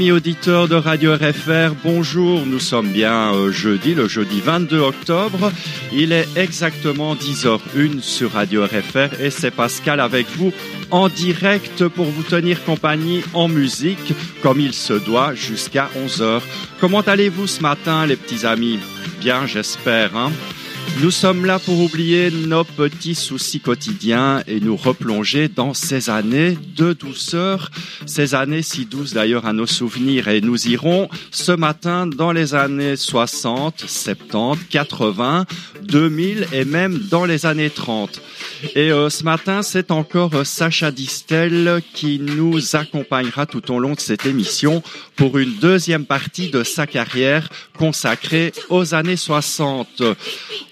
Amis auditeurs de Radio RFR, bonjour. Nous sommes bien euh, jeudi, le jeudi 22 octobre. Il est exactement 10h01 sur Radio RFR et c'est Pascal avec vous en direct pour vous tenir compagnie en musique comme il se doit jusqu'à 11h. Comment allez-vous ce matin les petits amis? Bien, j'espère. Hein nous sommes là pour oublier nos petits soucis quotidiens et nous replonger dans ces années de douceur, ces années si douces d'ailleurs à nos souvenirs. Et nous irons ce matin dans les années 60, 70, 80, 2000 et même dans les années 30. Et euh, ce matin, c'est encore euh, Sacha Distel qui nous accompagnera tout au long de cette émission pour une deuxième partie de sa carrière consacrée aux années 60.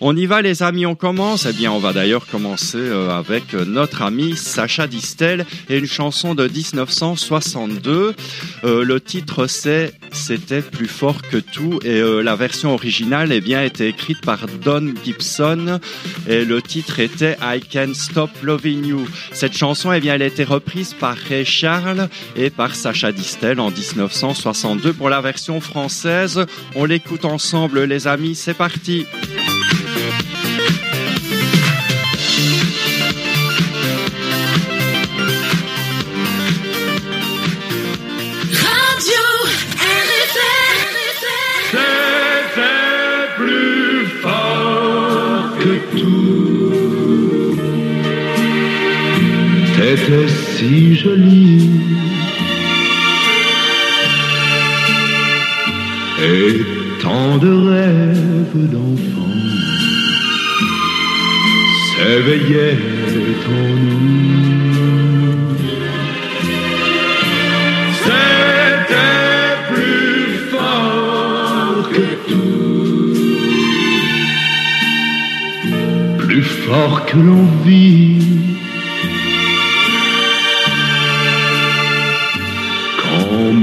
On y va les amis, on commence. Eh bien, on va d'ailleurs commencer euh, avec notre ami Sacha Distel et une chanson de 1962. le titre c'est C'était plus fort que tout et la version originale eh bien était écrite par Don Gibson et le titre était I Can Stop Loving You. Cette chanson, eh bien, elle a été reprise par Ray Charles et par Sacha Distel en 1962 pour la version française. On l'écoute ensemble, les amis. C'est parti. Si jolie. Et tant de rêves d'enfants s'éveillaient en nous. C'était plus fort que tout, plus fort que l'envie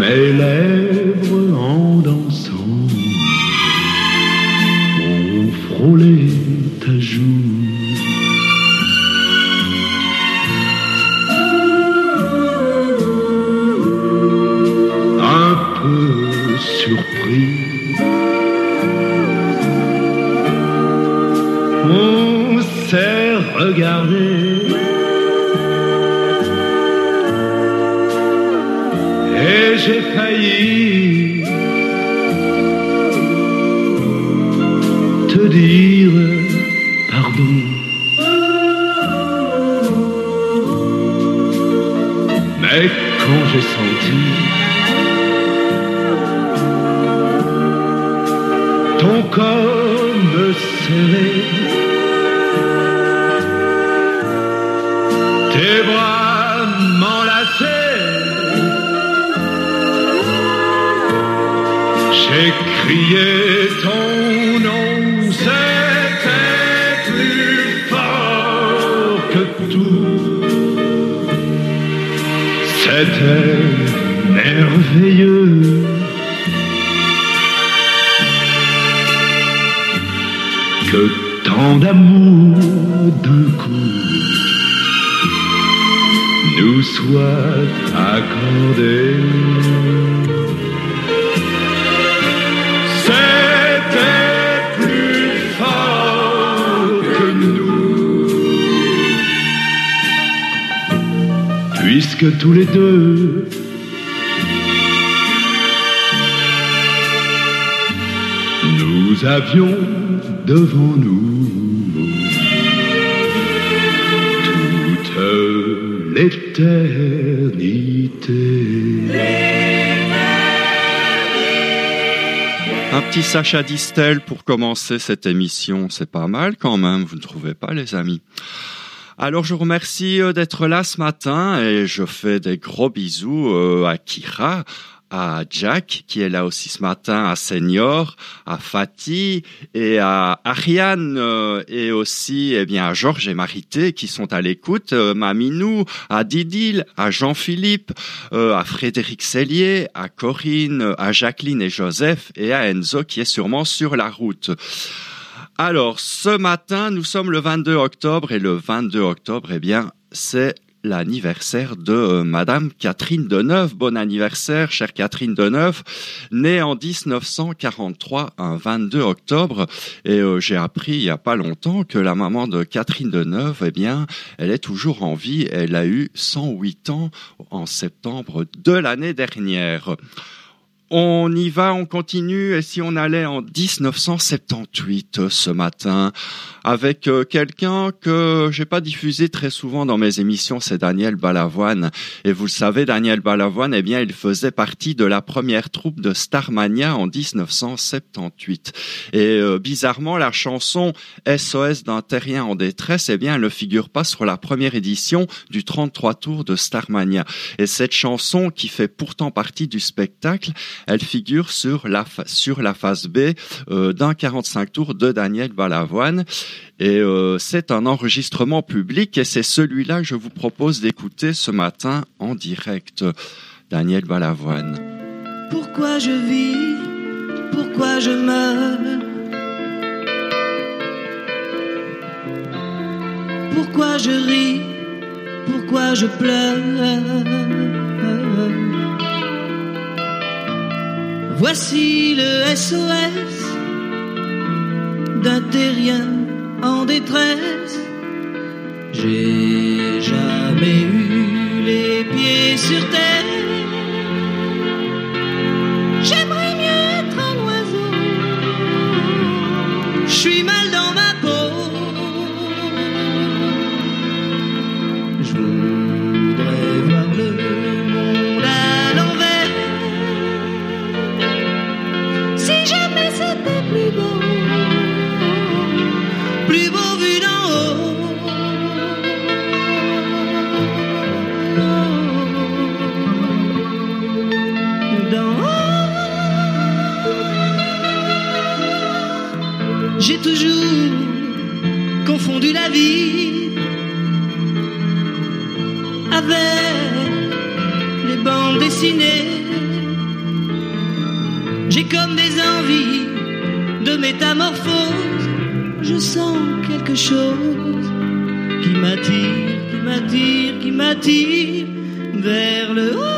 mes lèvres tes bras m'enlacer. J'ai crié ton nom, c'était plus fort que tout. C'était merveilleux. D'amour d'un coup nous soit accordé. puisque tous les deux nous avions devant nous Un petit Sacha Distel pour commencer cette émission, c'est pas mal quand même, vous ne trouvez pas les amis? Alors je vous remercie euh, d'être là ce matin et je fais des gros bisous euh, à Kira, à Jack qui est là aussi ce matin, à Senior, à Fatih et à Ariane euh, et aussi eh bien à Georges et Marité qui sont à l'écoute, Maminou, à Didil, à Jean-Philippe, à Frédéric Cellier, à Corinne, à Jacqueline et Joseph et à Enzo qui est sûrement sur la route. Alors, ce matin, nous sommes le 22 octobre et le 22 octobre, eh bien, c'est l'anniversaire de euh, Madame Catherine Deneuve. Bon anniversaire, chère Catherine Deneuve, née en 1943, un 22 octobre. Et euh, j'ai appris il y a pas longtemps que la maman de Catherine Deneuve, eh bien, elle est toujours en vie. Elle a eu 108 ans en septembre de l'année dernière. On y va, on continue. Et si on allait en 1978 ce matin avec euh, quelqu'un que j'ai pas diffusé très souvent dans mes émissions, c'est Daniel Balavoine. Et vous le savez, Daniel Balavoine, eh bien, il faisait partie de la première troupe de Starmania en 1978. Et euh, bizarrement, la chanson SOS d'un terrien en détresse, eh bien, elle ne figure pas sur la première édition du 33 tours de Starmania. Et cette chanson, qui fait pourtant partie du spectacle, elle figure sur la, phase B euh, d'un 45 tours de Daniel Balavoine. Et euh, c'est un enregistrement public et c'est celui-là que je vous propose d'écouter ce matin en direct. Daniel Balavoine. Pourquoi je vis? Pourquoi je meurs? Pourquoi je ris? Pourquoi je pleure? Voici le SOS d'un terrien en détresse. J'ai jamais eu les pieds sur terre. J'aimerais mieux être un oiseau. Je suis mal avec les bandes dessinées. J'ai comme des envies de métamorphose. Je sens quelque chose qui m'attire, qui m'attire, qui m'attire vers le haut.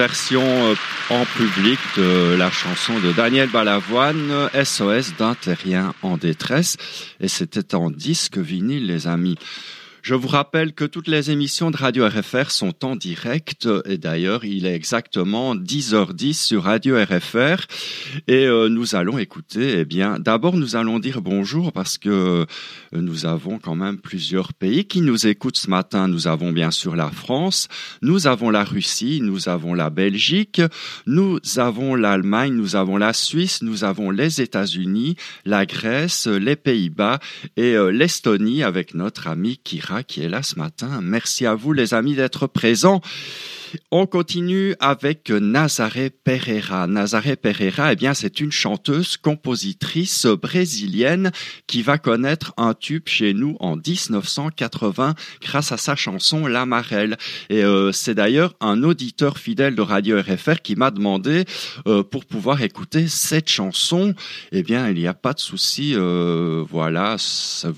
Version euh, en public de la chanson de Daniel Balavoine, SOS d'un terrien en détresse. Et c'était en disque vinyle, les amis. Je vous rappelle que toutes les émissions de Radio RFR sont en direct et d'ailleurs il est exactement 10h10 sur Radio RFR et euh, nous allons écouter, eh bien d'abord nous allons dire bonjour parce que euh, nous avons quand même plusieurs pays qui nous écoutent ce matin. Nous avons bien sûr la France, nous avons la Russie, nous avons la Belgique, nous avons l'Allemagne, nous avons la Suisse, nous avons les États-Unis, la Grèce, les Pays-Bas et euh, l'Estonie avec notre ami Kira Qui est là ce matin. Merci à vous les amis d'être présents. On continue avec Nazaré Pereira. Nazaré Pereira, eh bien, c'est une chanteuse, compositrice brésilienne qui va connaître un tube chez nous en 1980 grâce à sa chanson La Marelle. Et euh, c'est d'ailleurs un auditeur fidèle de Radio RFR qui m'a demandé euh, pour pouvoir écouter cette chanson. Eh bien, il n'y a pas de souci. Euh, voilà,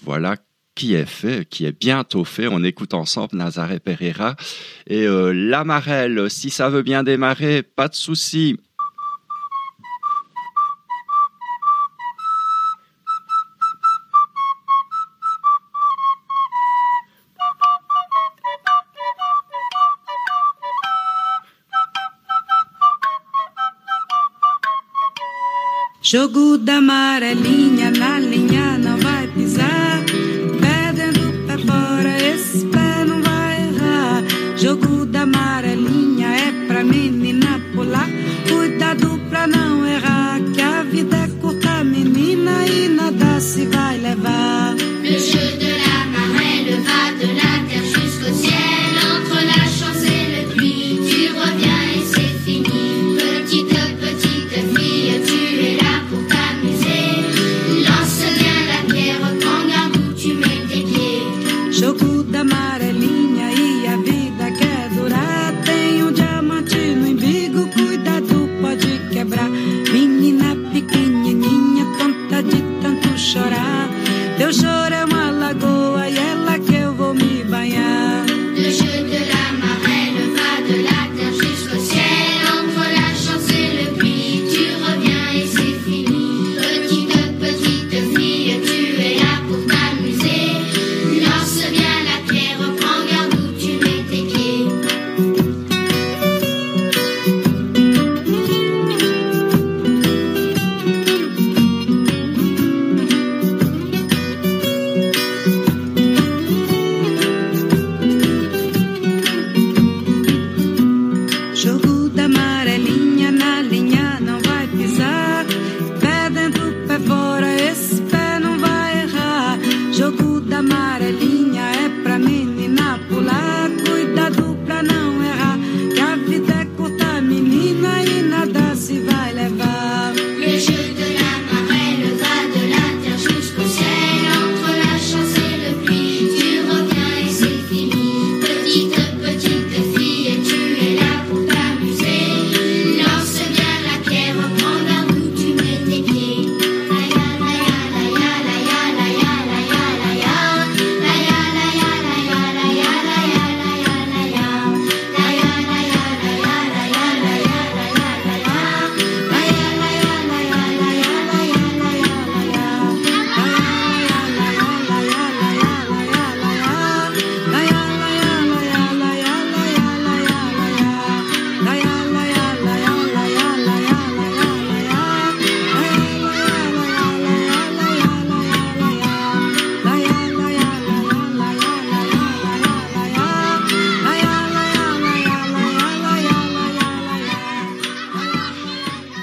voilà qui est fait, qui est bientôt fait. On écoute ensemble Nazaré Pereira et euh. Si ça veut bien démarrer, pas de souci. Jogo da amarelinha na linha não vai pisar. não errar.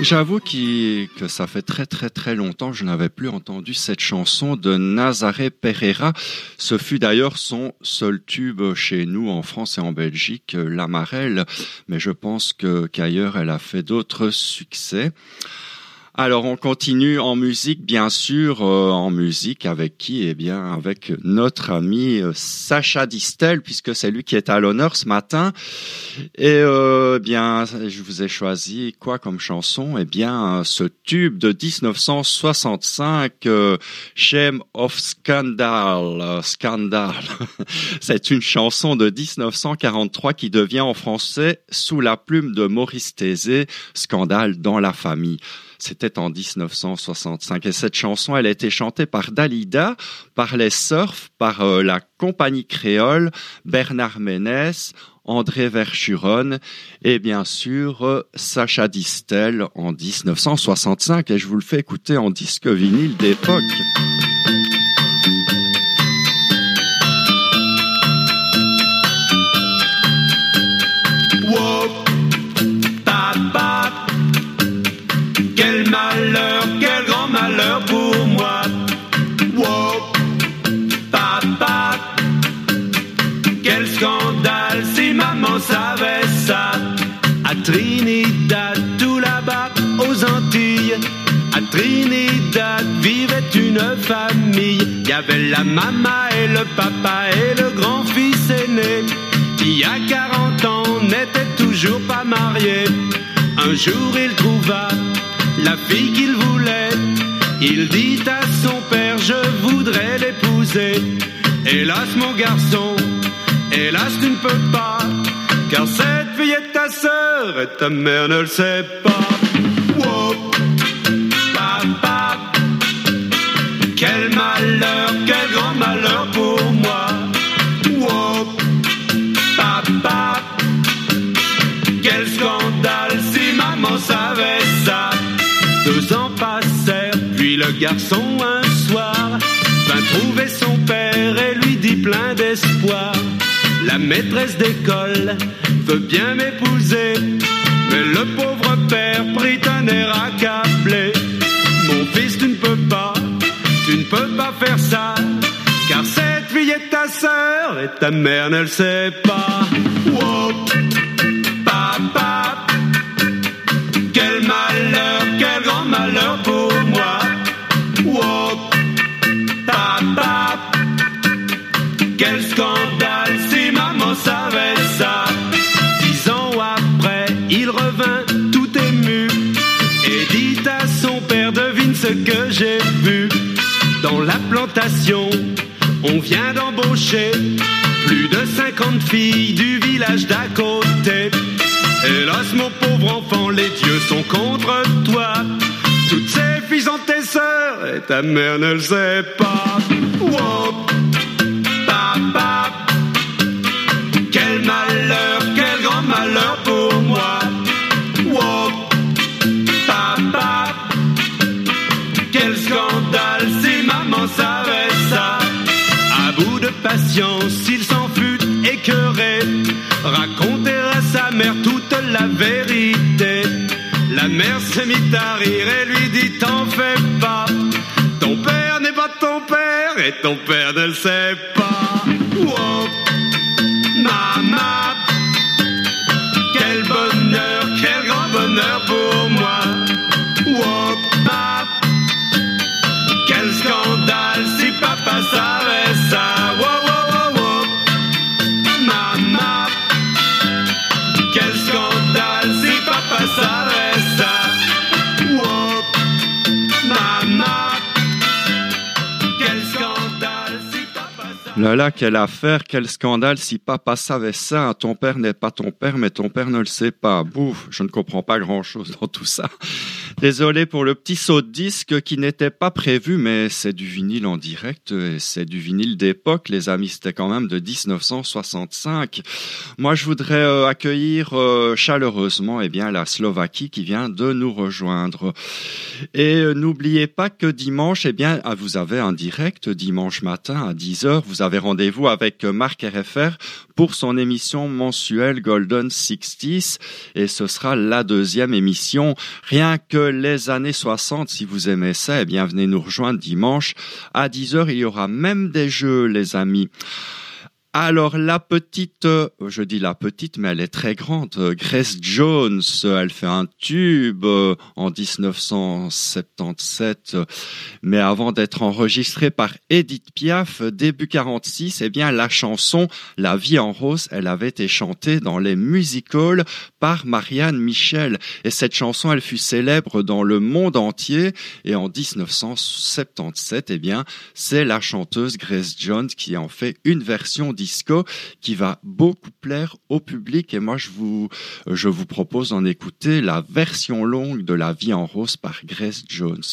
J'avoue que ça fait très très très longtemps que je n'avais plus entendu cette chanson de Nazaré Pereira. Ce fut d'ailleurs son seul tube chez nous en France et en Belgique, euh, L'Amarelle, mais je pense qu'ailleurs elle a fait d'autres succès. Alors on continue en musique, bien sûr, euh, en musique avec qui? Eh bien avec notre ami euh, Sacha Distel, puisque c'est lui qui est à l'honneur ce matin. Et euh, bien, je vous ai choisi quoi comme chanson? Eh bien, ce tube de 1965, euh, Shame of Scandal. Scandal. C'est une chanson de 1943 qui devient en français sous la plume de Maurice Thésée, Scandale dans la famille. C'était en 1965 et cette chanson, elle a été chantée par Dalida, par les Surf, par euh, la compagnie créole, Bernard Ménès, André Verschuron et bien sûr euh, Sacha Distel en 1965 et je vous le fais écouter en disque vinyle d'époque. Trinidad vivait une famille. Il y avait la maman et le papa et le grand-fils aîné. Qui à 40 ans n'était toujours pas marié. Un jour il trouva la fille qu'il voulait. Il dit à son père, je voudrais l'épouser. Hélas mon garçon, hélas tu ne peux pas. Car cette fille est ta sœur et ta mère ne le sait pas. Garçon un soir vint trouver son père et lui dit plein d'espoir. La maîtresse d'école veut bien m'épouser, mais le pauvre père prit un air accablé. Mon fils, tu ne peux pas, tu ne peux pas faire ça, car cette fille est ta sœur et ta mère ne le sait pas. Ce que j'ai vu. Dans la plantation, on vient d'embaucher plus de 50 filles du village d'à côté. Hélas, mon pauvre enfant, les dieux sont contre toi. Toutes ces filles sont tes sœurs et ta mère ne le sait pas. Papa, patience, il s'en fut écœuré. Raconter à sa mère toute la vérité. La mère se mit à rire et lui dit T'en fais pas. Ton père n'est pas ton père et ton père ne le sait pas. Wow. Maman, quel bonheur, quel grand bonheur pour moi. Là, là, quelle affaire, quel scandale. Si papa savait ça, ton père n'est pas ton père, mais ton père ne le sait pas. Bouf, je ne comprends pas grand-chose dans tout ça. Désolé pour le petit saut de disque qui n'était pas prévu, mais c'est du vinyle en direct et c'est du vinyle d'époque. Les amis, c'était quand même de 1965. Moi, je voudrais euh, accueillir euh, chaleureusement eh bien, la Slovaquie qui vient de nous rejoindre. Et euh, n'oubliez pas que dimanche, eh bien, ah, vous avez un direct dimanche matin à 10h. Vous rendez-vous avec Marc RFR pour son émission mensuelle Golden 60s. Et ce sera la deuxième émission. Rien que les années 60, si vous aimez ça, eh bien, venez nous rejoindre dimanche à 10h. Il y aura même des jeux, les amis. Alors la petite, euh, je dis la petite, mais elle est très grande, euh, Grace Jones, euh, elle fait un tube en 1977, euh, mais avant d'être enregistrée par Edith Piaf, début 46, eh bien la chanson La vie en rose, elle avait été chantée dans les musicals par Marianne Michel, et cette chanson, elle fut célèbre dans le monde entier, et en 1977, eh bien c'est la chanteuse Grace Jones qui en fait une version disco qui va beaucoup plaire au public et moi je vous je vous propose d'en écouter la version longue de La vie en rose par Grace Jones.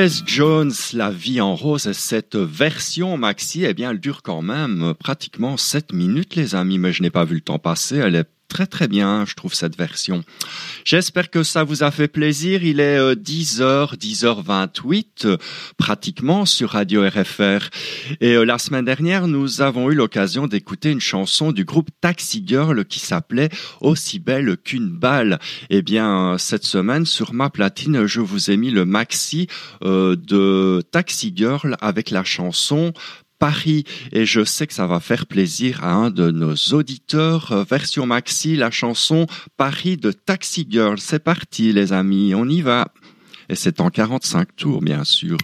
Grace Jones, La vie en rose, cette version maxi, eh bien, elle dure quand même pratiquement 7 minutes, les amis, mais je n'ai pas vu le temps passer. Elle est très très bien, je trouve cette version. J'espère que ça vous a fait plaisir. Il est euh, 10h, 10h28 euh, pratiquement sur Radio RFR. Et euh, la semaine dernière, nous avons eu l'occasion d'écouter une chanson du groupe Taxi Girl qui s'appelait Aussi belle qu'une balle. Eh bien, euh, cette semaine, sur ma platine, je vous ai mis le maxi euh, de Taxi Girl avec la chanson Paris et je sais que ça va faire plaisir à un de nos auditeurs. Euh, Version maxi, la chanson Paris de Taxi Girl. C'est parti les amis, on y va. Et c'est en 45 tours bien sûr.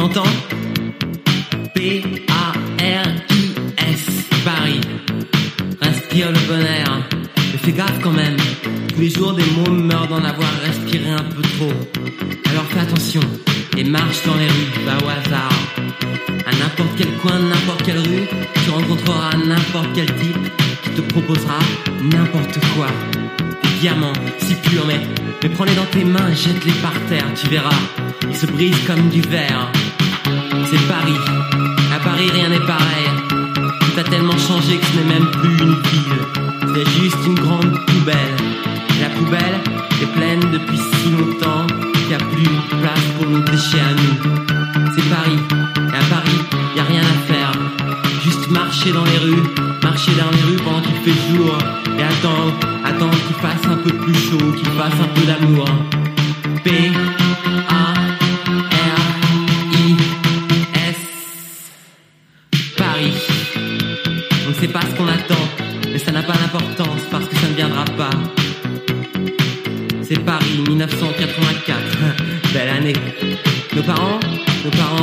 M'entends P-A-R-I-S, Paris. Respire le bon air. Mais fais gaffe quand même. Tous les jours, des mômes meurent d'en avoir respiré un peu trop. Alors fais attention et marche dans les rues, pas au hasard. À n'importe quel coin, n'importe quelle rue, tu rencontreras n'importe quel type qui te proposera n'importe quoi. Des diamants, si purs, mais, mais prends-les dans tes mains, jette-les par terre, tu verras. Ils se brisent comme du verre. C'est Paris. À Paris, rien n'est pareil. Tout a tellement changé que ce n'est même plus une ville. C'est juste une grande poubelle. La poubelle est pleine depuis si longtemps qu'il n'y a plus de place pour nos déchets à nous. C'est Paris. Et à Paris, y a rien à faire. Juste marcher dans les rues, marcher dans les rues pendant qu'il fait jour. Et attendre, attendre qu'il fasse un peu plus chaud, qu'il fasse un peu d'amour.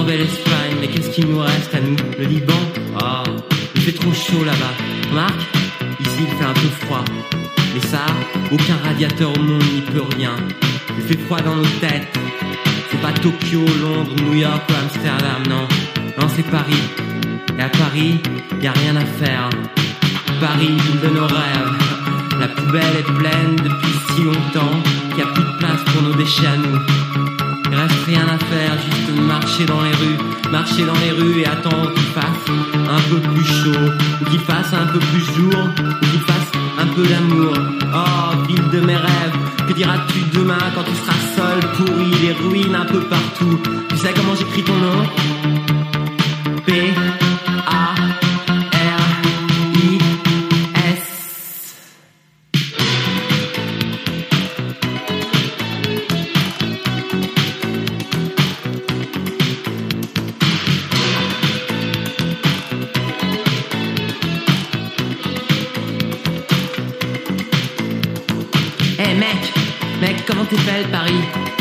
Belle Espagne, mais qu'est-ce qu'il nous reste à nous Le Liban? Ah, il fait trop chaud là-bas. Marc Ici il fait un peu froid. Mais ça, aucun radiateur au monde n'y peut rien. Il fait froid dans nos têtes. C'est pas Tokyo, Londres, New York ou Amsterdam, non. Non, c'est Paris. Et à Paris, y a rien à faire. Paris, ville de nos rêves. La poubelle est pleine depuis si longtemps qu'il n'y a plus de place pour nos déchets à nous. Rien à faire, juste marcher dans les rues, marcher dans les rues et attendre qu'il fasse un peu plus chaud, ou qu'il fasse un peu plus jour, ou qu'il fasse un peu d'amour. Oh, ville de mes rêves, que diras-tu demain quand tu seras seul, pourri, les ruines un peu partout. Tu sais comment j'écris ton nom? P Paris Paris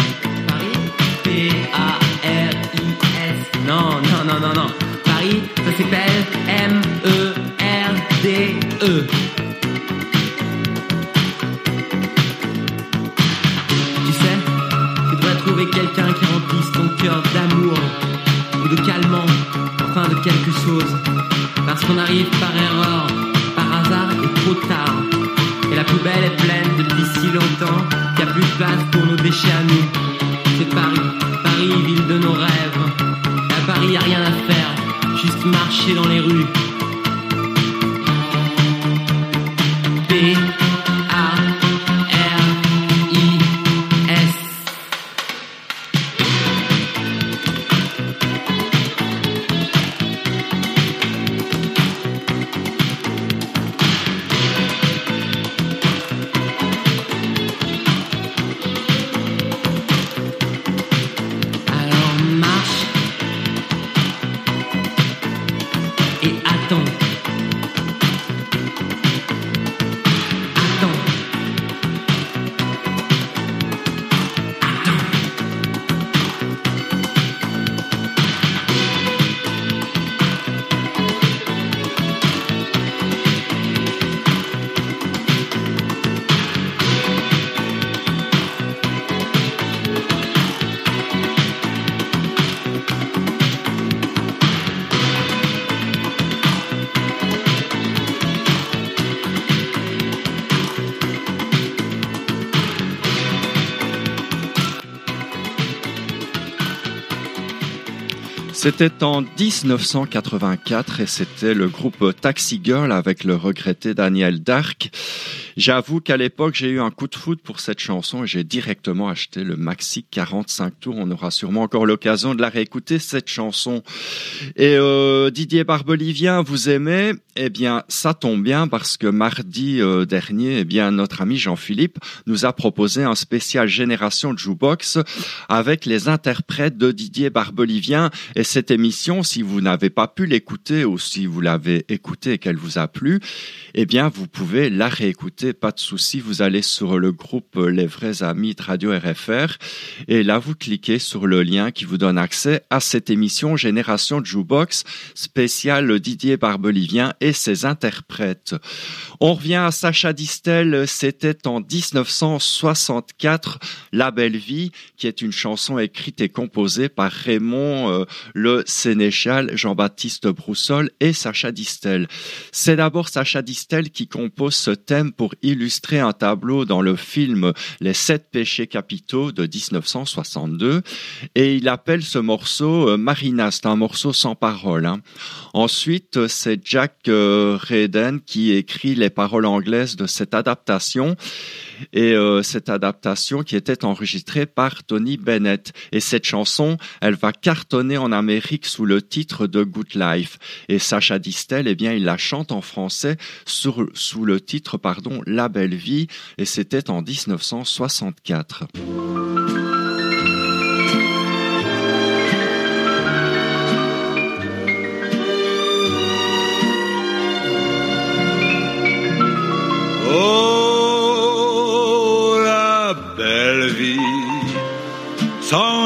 C'était en 1984 et c'était le groupe Taxi Girl avec le regretté Daniel Dark. J'avoue qu'à l'époque, j'ai eu un coup de foudre pour cette chanson et j'ai directement acheté le maxi 45 tours. On aura sûrement encore l'occasion de la réécouter, cette chanson. Et euh, Didier Barbelivien, vous aimez? Eh bien, ça tombe bien parce que mardi euh, dernier, eh bien, notre ami Jean-Philippe nous a proposé un spécial Génération Jukebox avec les interprètes de Didier Barbelivien. Et cette émission, si vous n'avez pas pu l'écouter ou si vous l'avez écoutée et qu'elle vous a plu, eh bien, vous pouvez la réécouter pas de souci, vous allez sur le groupe Les vrais amis de Radio RFR et là vous cliquez sur le lien qui vous donne accès à cette émission Génération Jukebox spéciale Didier Barbelivien et ses interprètes. On revient à Sacha Distel, c'était en 1964 La Belle Vie qui est une chanson écrite et composée par Raymond euh, le Sénéchal, Jean-Baptiste Broussol et Sacha Distel. C'est d'abord Sacha Distel qui compose ce thème pour illustrer un tableau dans le film Les sept péchés capitaux de 1962 et il appelle ce morceau euh, Marina, c'est un morceau sans parole. hein. Ensuite, c'est Jack euh, Redden qui écrit les paroles anglaises de cette adaptation et euh, cette adaptation qui était enregistrée par Tony Bennett. Et cette chanson, elle va cartonner en Amérique sous le titre de Good Life. Et Sacha Distel, eh bien, il la chante en français sous le titre, pardon, La Belle Vie. Et c'était en 1964.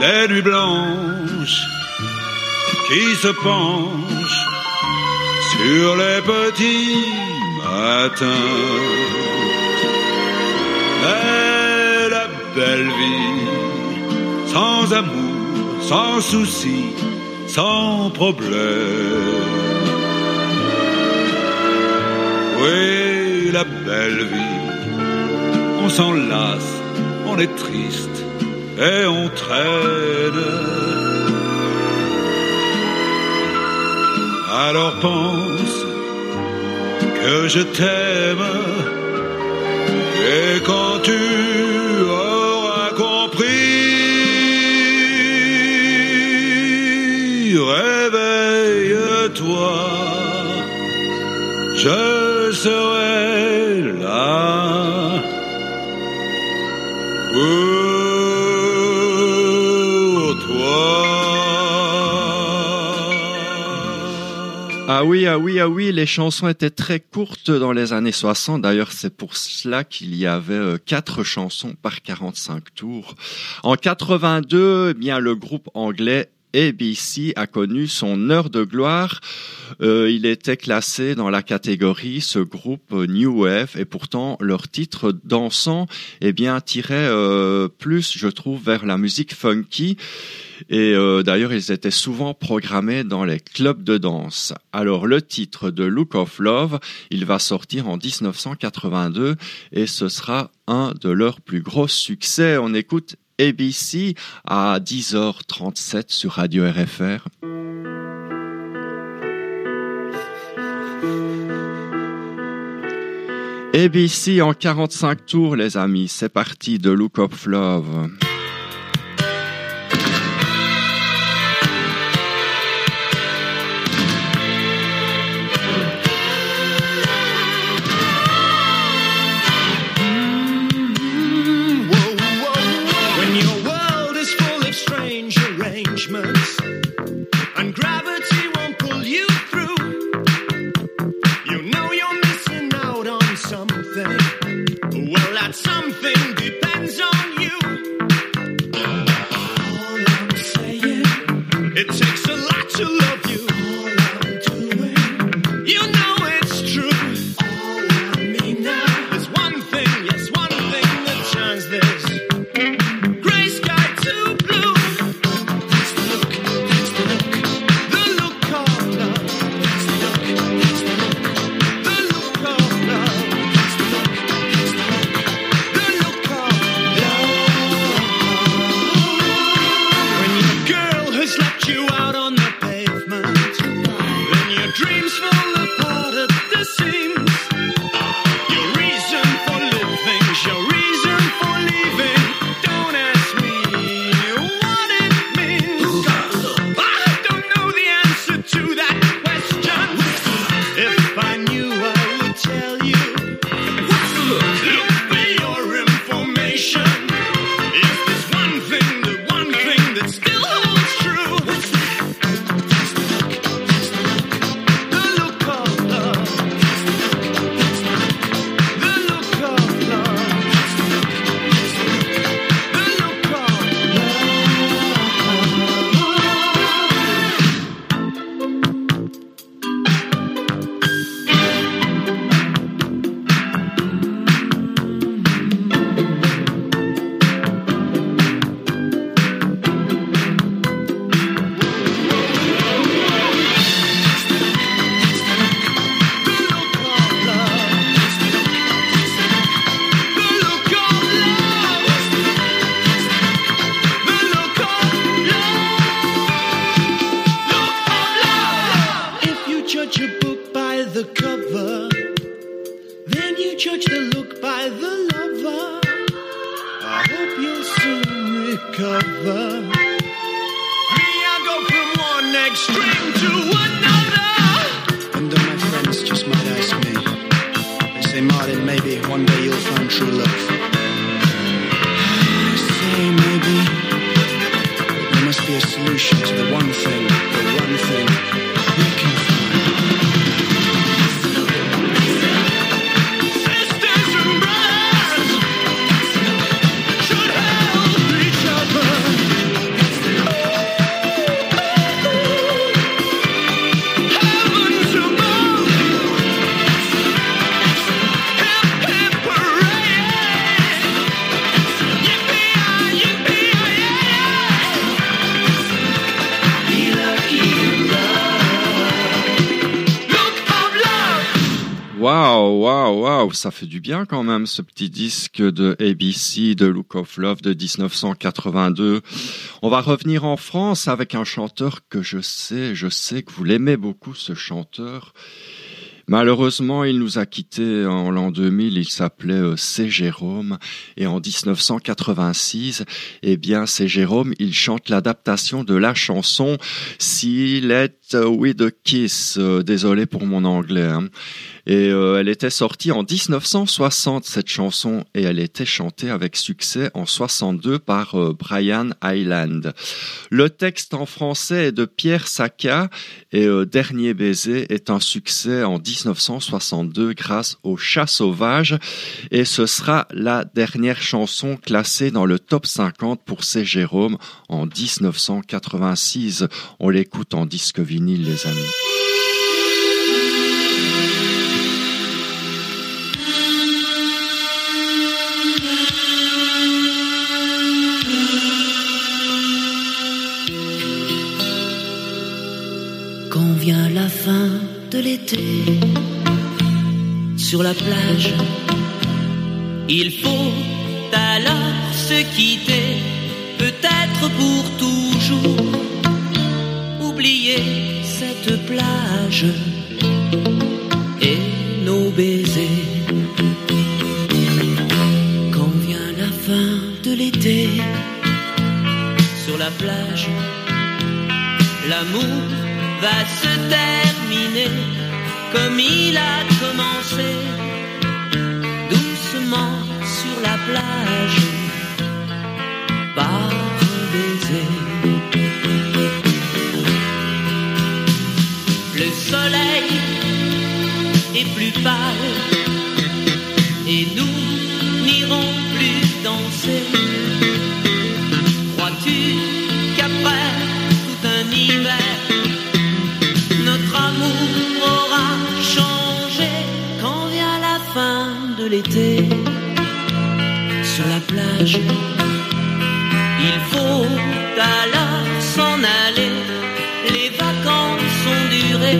Des nuits blanches qui se penchent sur les petits matins. Mais la belle vie, sans amour, sans souci, sans problème. Oui, la belle vie, on s'enlace, on est triste et on traîne. Alors pense que je t'aime. Et quand tu auras compris, réveille-toi. Je serai là Ah oui, ah oui, ah oui, les chansons étaient très courtes dans les années 60. D'ailleurs, c'est pour cela qu'il y avait euh, quatre chansons par 45 tours. En 82, eh bien, le groupe anglais ABC a connu son heure de gloire. Euh, il était classé dans la catégorie ce groupe euh, New Wave et pourtant leur titre dansant eh bien tirait euh, plus je trouve vers la musique funky et d'ailleurs ils étaient souvent programmés dans les clubs de danse. Alors le titre de Look of Love, il va sortir en 1982 et ce sera un de leurs plus gros succès. On écoute ABC à 10h37 sur Radio RFR. ABC en 45 tours, les amis. C'est parti de Look of Love. Ça fait du bien quand même ce petit disque de ABC, de Look of Love de 1982. On va revenir en France avec un chanteur que je sais, je sais que vous l'aimez beaucoup ce chanteur. Malheureusement, il nous a quittés en l'an 2000. Il s'appelait euh, C. Jérôme. Et en 1986, eh bien, C. Jérôme, il chante l'adaptation de la chanson See Let with a Kiss. Euh, désolé pour mon anglais. hein. Et euh, elle était sortie en 1960, cette chanson, et elle était chantée avec succès en 62 par euh, Brian Hyland. Le texte en français est de Pierre Sacca, et euh, Dernier baiser est un succès en 1962 grâce au Chat sauvage, et ce sera la dernière chanson classée dans le top 50 pour C. Jérôme en 1986. On l'écoute en disque vinyle, les amis. Quand vient la fin de l'été, sur la plage, il faut alors se quitter, peut-être pour toujours, oublier cette plage et nos baisers. Quand vient la fin de l'été, sur la plage, l'amour va se comme il a commencé, doucement sur la plage, par un baiser. Le soleil est plus pâle fin de l'été sur la plage. Il faut alors s'en aller, les vacances ont duré,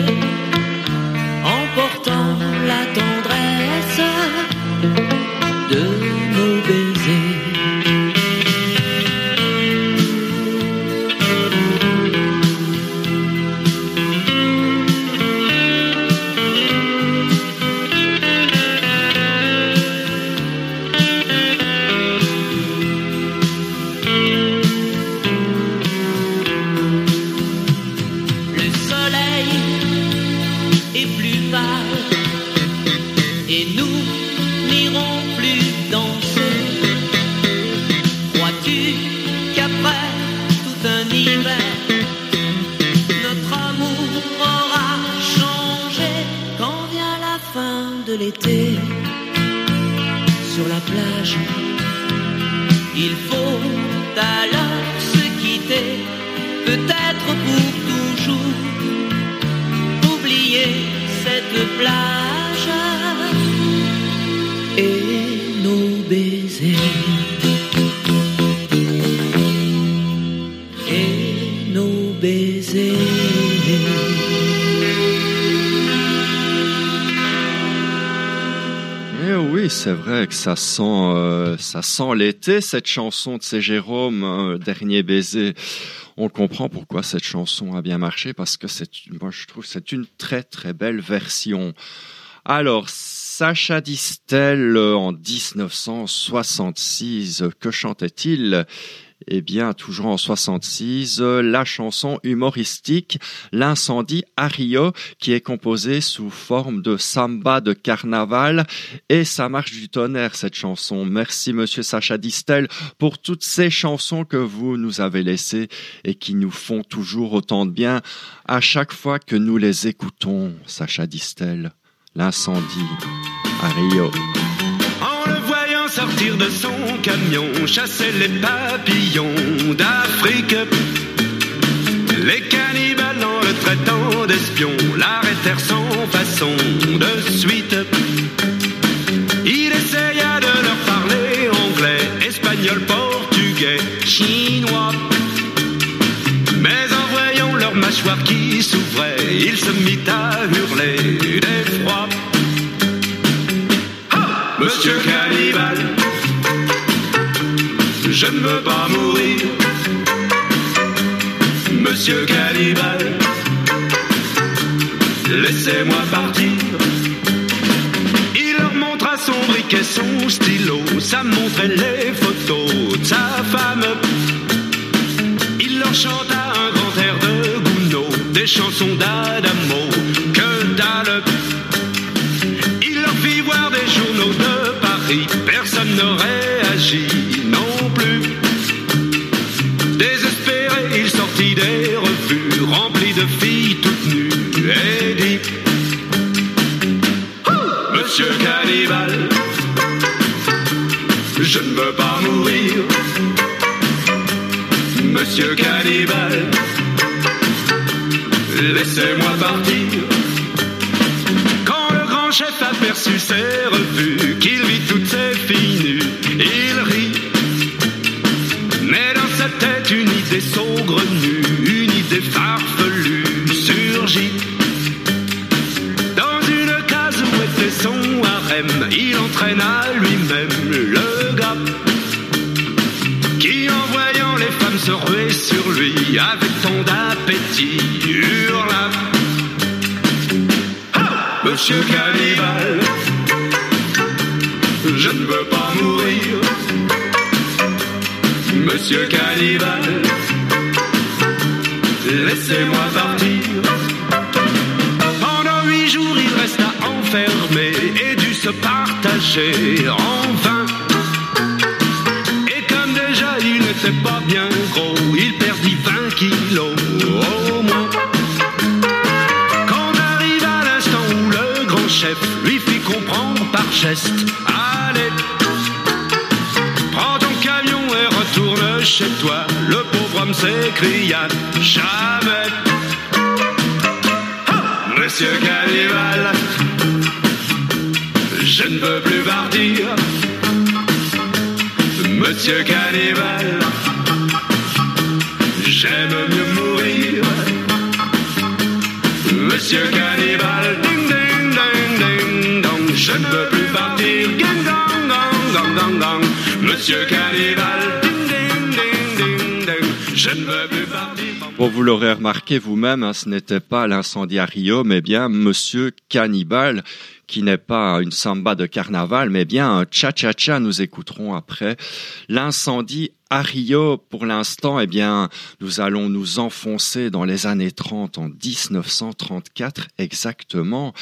ça sent, euh, ça sent l'été cette chanson de C. Jérôme, hein, Dernier baiser. On comprend pourquoi cette chanson a bien marché parce que c'est, moi je trouve, c'est une très très belle version. Alors, Sacha Distel en 1966. Que chantait-il? Eh bien, toujours en 66, la chanson humoristique L'incendie à Rio, qui est composée sous forme de samba de carnaval, et ça marche du tonnerre, cette chanson. Merci, monsieur Sacha Distel, pour toutes ces chansons que vous nous avez laissées et qui nous font toujours autant de bien à chaque fois que nous les écoutons, Sacha Distel. L'incendie à Rio. Sortir de son camion, chasser les papillons d'Afrique. Les cannibales en le traitant d'espion l'arrêtèrent sans façon de suite. Il essaya de leur parler anglais, espagnol, portugais, chinois. Mais en voyant leur mâchoire qui s'ouvrait, il se mit à hurler. Monsieur Cannibal, je ne veux pas mourir. Monsieur Cannibal, laissez-moi partir. Il leur montra son briquet, son stylo, ça montrait les photos de sa femme. Il leur chanta un grand air de Gounod, des chansons d'Adamo, personne ne réagit non plus. Désespéré, il sortit des revues remplies de filles toutes nues et dit Monsieur Cannibal, je ne veux pas mourir. Monsieur Cannibal, laissez-moi partir. Quand le grand chef aperçut ses revues, qu'il saugrenue, une idée farfelue surgit. Dans une case où était son harem, il entraîna lui-même le gars qui, en voyant les femmes se ruer sur lui, avec tant d'appétit, hurla. Monsieur Cannibal, je ne veux pas mourir. Monsieur Cannibal, laissez-moi partir. Pendant huit jours, il resta enfermé et dut se partager en vain. Et comme déjà il n'était pas bien gros, il perdit 20 kilos au moins. Quand arriva l'instant où le grand chef lui fit comprendre par geste, allez, chez toi. Le pauvre homme s'écria, jamais. Ah, Monsieur Cannibal, je ne veux plus partir. Monsieur Cannibal, j'aime mieux mourir. Monsieur Cannibal, ding ding ding ding dong, je ne veux plus partir. Ding dong dong dong dong dong. Monsieur Cannibal, je vous l'aurez remarqué vous-même, hein, ce n'était pas l'incendie à mais bien Monsieur Cannibal, qui n'est pas une samba de carnaval, mais bien un cha-cha-cha. Nous écouterons après l'incendie à Rio. Pour l'instant, eh bien, nous allons nous enfoncer dans les années 30, en 1934 exactement.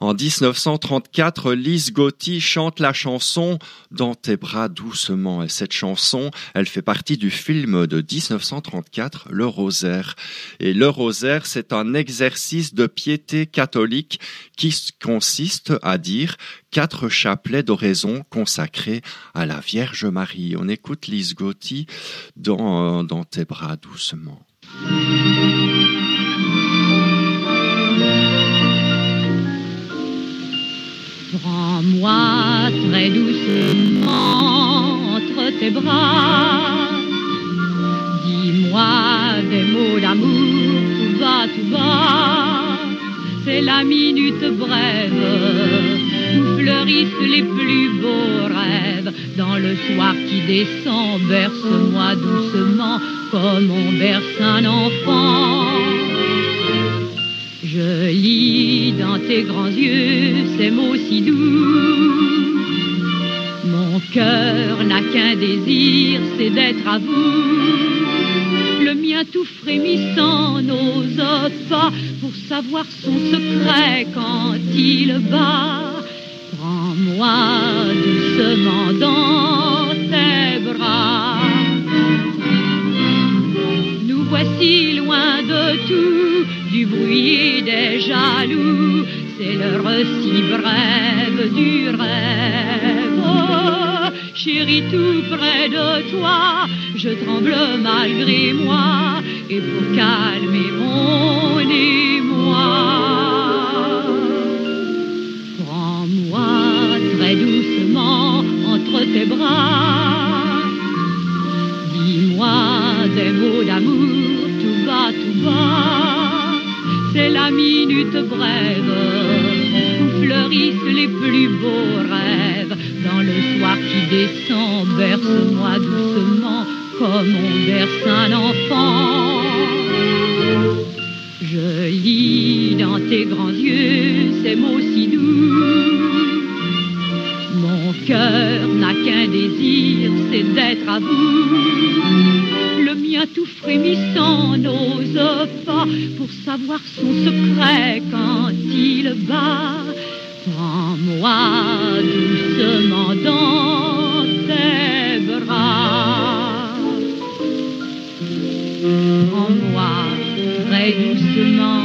En 1934, Lise Gotti chante la chanson Dans tes bras doucement. Et cette chanson, elle fait partie du film de 1934, Le Rosaire. Et le Rosaire, c'est un exercice de piété catholique qui consiste à dire quatre chapelets d'oraison consacrés à la Vierge Marie. On écoute Lise Gotti dans, dans tes bras doucement. Prends-moi très doucement entre tes bras. Dis-moi minute brève où fleurissent les plus beaux rêves. Dans le soir qui descend, berce-moi doucement comme on berce un enfant. Je lis dans tes grands yeux ces mots si doux. Mon cœur n'a qu'un désir, c'est d'être à vous. Tout frémissant n'ose pas pour savoir son secret quand il bat. Prends-moi doucement dans tes bras. Nous voici loin de tout, du bruit des jaloux. C'est l'heure si brève du rêve. Chérie, tout près de toi, je tremble malgré moi. Et pour calmer mon émoi, prends-moi très doucement entre tes bras. Dis-moi des mots d'amour, tout bas, tout bas. C'est la minute brève où fleurissent les plus beaux rêves. Dans le soir qui descend, berce-moi doucement comme on berce un enfant. Je lis dans tes grands yeux ces mots si doux. Mon cœur n'a qu'un désir, c'est d'être à vous. Le mien tout frémissant n'ose pas pour savoir son secret quand il bat. Prends-moi doucement dans tes bras. Prends-moi très doucement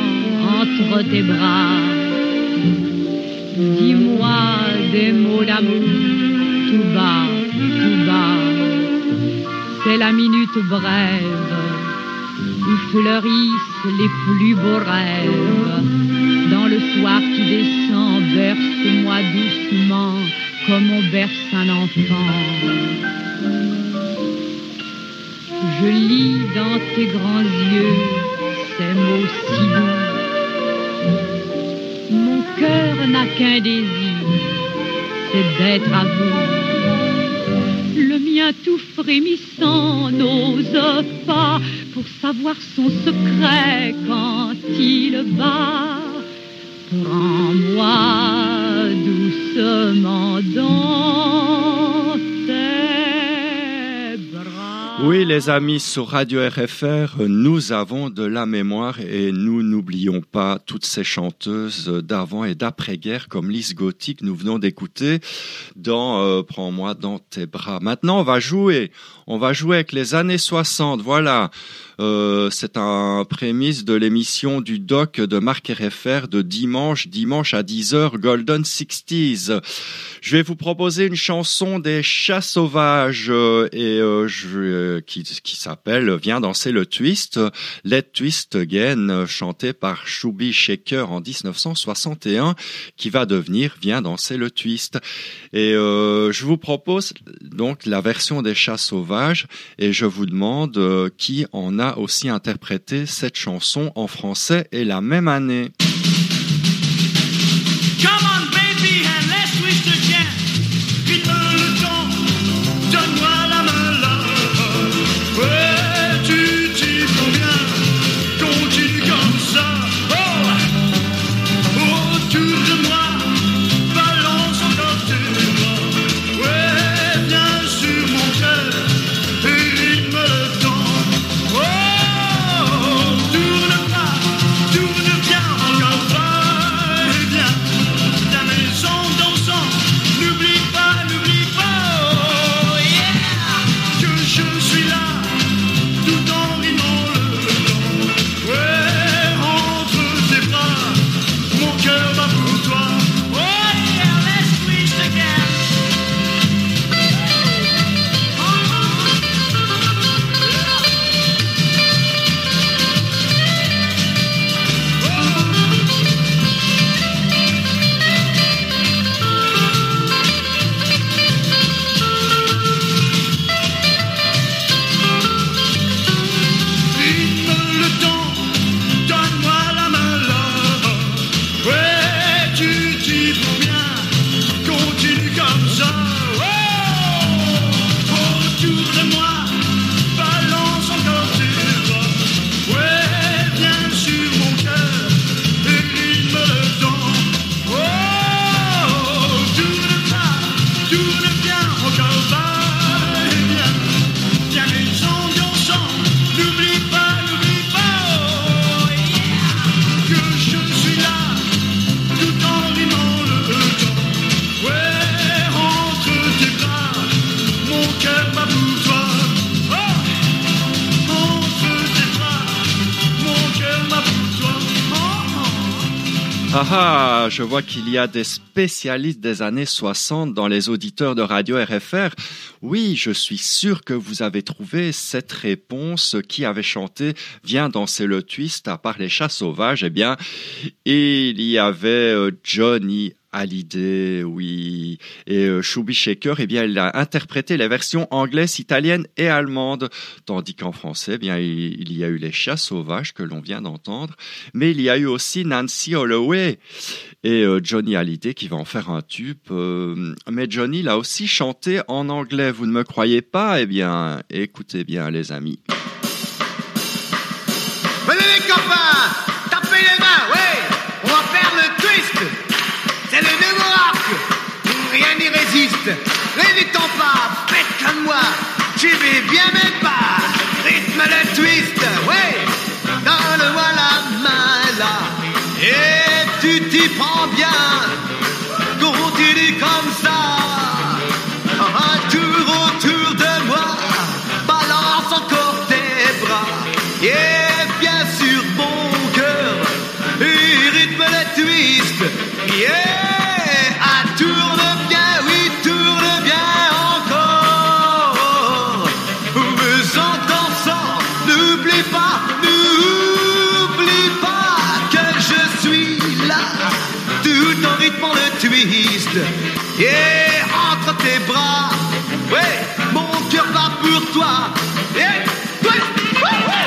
entre tes bras. Dis-moi des mots d'amour, tout bas, tout bas. C'est la minute brève où fleurissent les plus beaux rêves. Dans le soir qui descend, berce-moi doucement comme on berce un enfant. Je lis dans tes grands yeux ces mots si doux. Mon cœur n'a qu'un désir, c'est d'être à vous. Le mien tout frémissant n'ose pas pour savoir son secret quand il bat. Prends-moi doucement dans tes bras. Oui, les amis, sur Radio RFR, nous avons de la mémoire et nous n'oublions pas toutes ces chanteuses d'avant et d'après-guerre comme Lise Gothic, nous venons d'écouter dans euh, Prends-moi dans tes bras. Maintenant, on va jouer. On va jouer avec les années 60. Voilà. Euh, c'est un prémisse de l'émission du doc de Marc RFR de dimanche, dimanche à 10h, Golden 60s. Je vais vous proposer une chanson des chats sauvages euh, et euh, je, qui, qui s'appelle Viens danser le twist, Let Twist Again, euh, chanté par Chubby Shaker en 1961, qui va devenir Viens danser le twist. Et euh, je vous propose donc la version des chats sauvages et je vous demande euh, qui en a aussi interprété cette chanson en français et la même année. Je vois qu'il y a des spécialistes des années 60 dans les auditeurs de Radio RFR. Oui, je suis sûr que vous avez trouvé cette réponse. Qui avait chanté Viens danser le twist à part les chats sauvages Eh bien, il y avait euh, Johnny Hallyday, oui. Et euh, Chubby Shaker, eh bien, il a interprété les versions anglaises, italiennes et allemandes. Tandis qu'en français, eh bien, il, il y a eu les chats sauvages que l'on vient d'entendre. Mais il y a eu aussi Nancy Holloway et euh, Johnny Hallyday qui va en faire un tube. Euh, mais Johnny l'a aussi chanté en anglais. Vous ne me croyez pas? Eh bien, écoutez bien, les amis. Venez les copains, tapez les mains, N'hésitons pas, faites comme moi, suivez bien mes pas. Rythme le twist, ouais, donne-moi la main là. Et tu t'y prends bien, continue comme ça. Un tour autour de moi, balance encore tes bras. Et bien sûr mon cœur, et rythme le twist. Yeah, le. Yeah, entre tes bras, ouais, mon cœur bat pour toi. Yeah, ouais, ouais, ouais.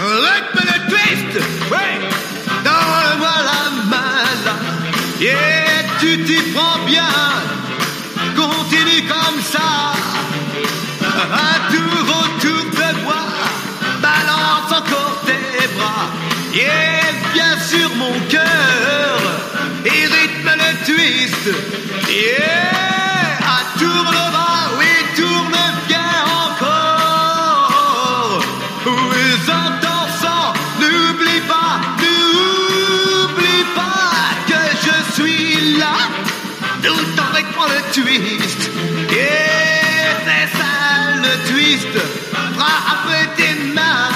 Le ouais, donne-moi la main là, yeah, tu t'y prends bien, continue comme ça, un tour autour de moi, balance encore tes bras, yeah, bien sûr mon cœur, et rythme le twist, yeah, à tourne bas, oui, tourne bien encore, oui, en dansant, n'oublie pas, n'oublie pas que je suis là, tout en rythmant le twist, c'est ça le twist, frappe tes mains,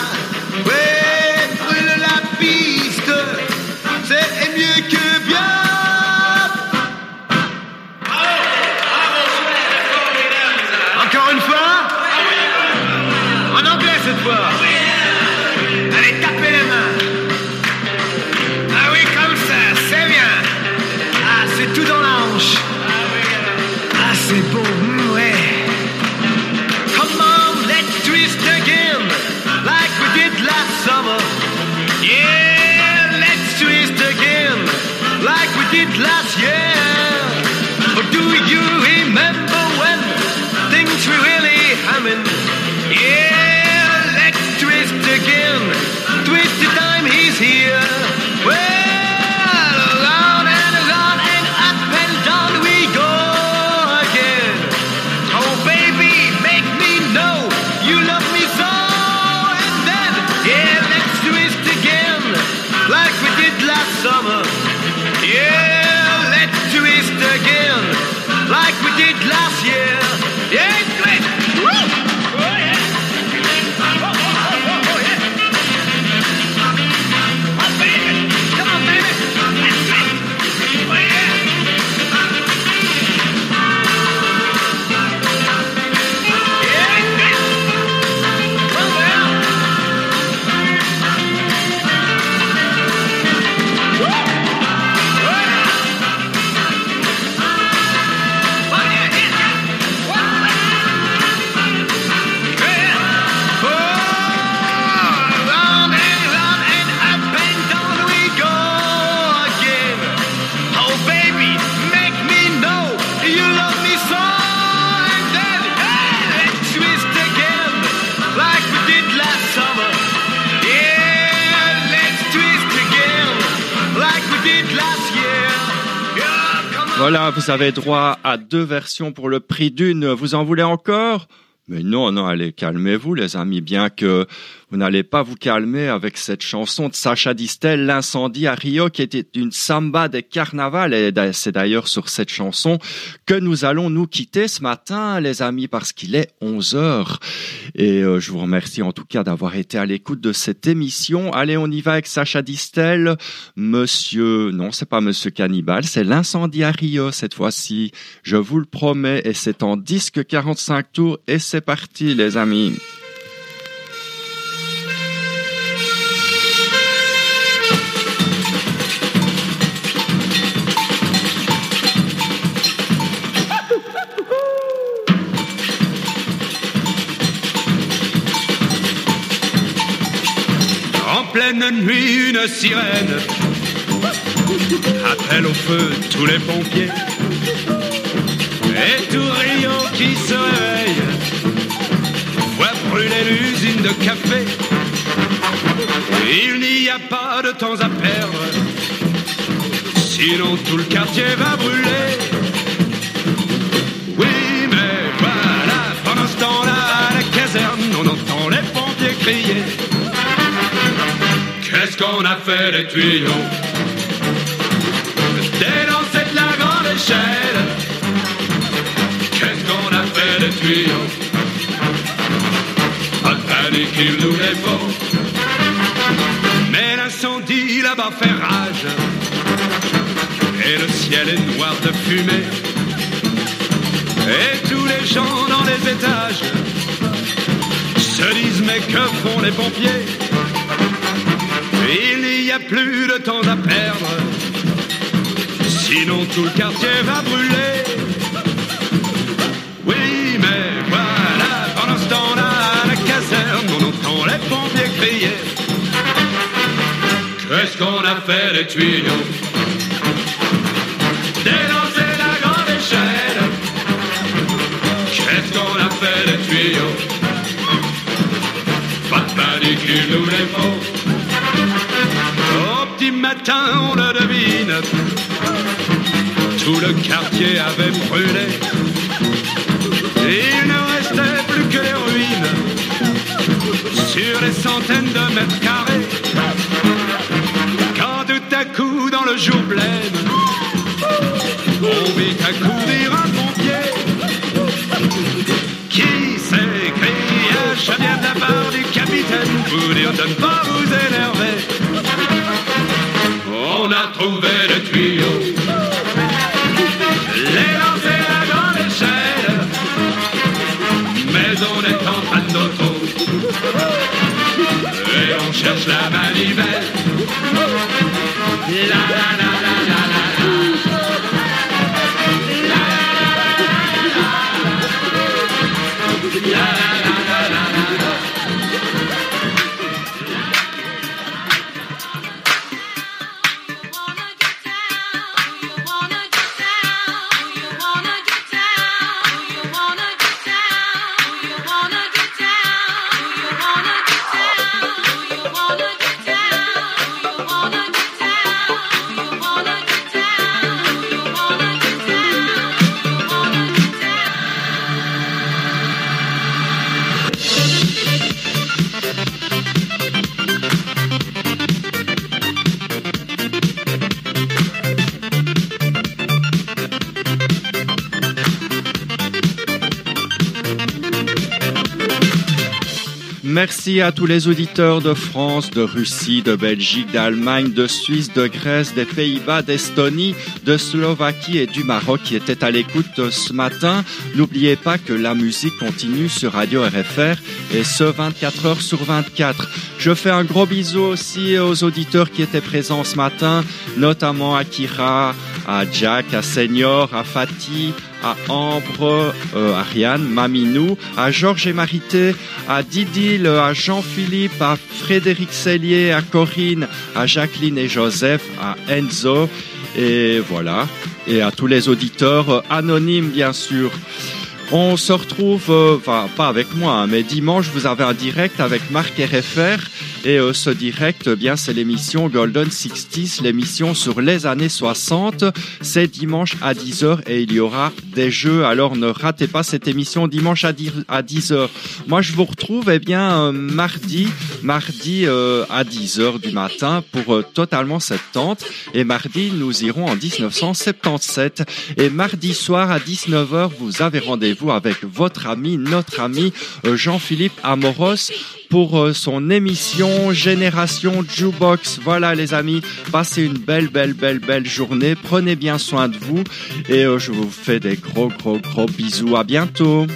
vous avez droit à deux versions pour le prix d'une. Vous en voulez encore? Mais non, non, allez, calmez-vous, les amis, bien que vous n'allez pas vous calmer avec cette chanson de Sacha Distel, L'incendie à Rio, qui était une samba des carnavals. Et c'est d'ailleurs sur cette chanson que nous allons nous quitter ce matin, les amis, parce qu'il est 11 heures. Et euh, je vous remercie en tout cas d'avoir été à l'écoute de cette émission. Allez, on y va avec Sacha Distel. Monsieur, non, c'est pas Monsieur Cannibal, c'est L'incendie à Rio cette fois-ci. Je vous le promets, et c'est en disque 45 tours, et c'est parti, les amis. Pleine nuit, une sirène appelle au feu tous les pompiers. Et tout Rio qui se réveille voit brûler l'usine de café. Il n'y a pas de temps à perdre, sinon tout le quartier va brûler. Oui, mais voilà, pendant ce temps-là, à la caserne, on entend les pompiers crier. Qu'est-ce qu'on a fait des tuyaux? Dénoncer de la grande échelle. Qu'est-ce qu'on a fait des tuyaux? Pas de panique, il nous les faut. Mais l'incendie là-bas fait rage. Et le ciel est noir de fumée. Et tous les gens dans les étages Se disent mais que font les pompiers? Plus de temps à perdre, sinon tout le quartier va brûler. Oui, mais voilà, pendant ce temps-là, à la caserne, on entend les pompiers crier. Qu'est-ce qu'on a fait des tuyaux? Dénoncer la grande échelle. Qu'est-ce qu'on a fait des tuyaux? Pas de panique, nous les faut. Matin, on le devine. Tout le quartier avait brûlé. Il ne restait plus que les ruines sur des centaines de mètres carrés. Quand tout à coup, dans le jour plein, on vit accourir un pompier qui s'écria Je viens de la part du capitaine vous dire de ne pas vous énerver. Trouvé le tuyau, les lancer à grande échelle, mais on est en panne d'auto. Et on cherche la manivelle. La la. La la la la la. Merci à tous les auditeurs de France, de Russie, de Belgique, d'Allemagne, de Suisse, de Grèce, des Pays-Bas, d'Estonie, de Slovaquie et du Maroc qui étaient à l'écoute ce matin. N'oubliez pas que la musique continue sur Radio RFR et ce 24 heures sur 24. Je fais un gros bisou aussi aux auditeurs qui étaient présents ce matin, notamment à Kira, à Jack, à Senior, à Fatih, à Ambre, euh, Ariane, Maminou, à Georges et Marité, à Didil, à Jean-Philippe, à Frédéric Cellier, à Corinne, à Jacqueline et Joseph, à Enzo, et voilà, et à tous les auditeurs euh, anonymes bien sûr. On se retrouve, euh, enfin pas avec moi, hein, mais dimanche vous avez un direct avec Marc RFR Et euh, ce direct, eh bien, c'est l'émission Golden 60s, l'émission sur les années 60. C'est dimanche à 10h et il y aura des jeux. Alors ne ratez pas cette émission dimanche à 10h. Moi, je vous retrouve, eh bien, euh, mardi, mardi euh, à 10h du matin pour euh, Totalement 70. Et mardi, nous irons en 1977. Et mardi soir à 19h, vous avez rendez-vous avec votre ami, notre ami euh, Jean-Philippe Amoros pour euh, son émission Génération Jukebox. Voilà les amis, passez une belle, belle, belle, belle journée. Prenez bien soin de vous et euh, je vous fais des gros, gros, gros bisous. À bientôt.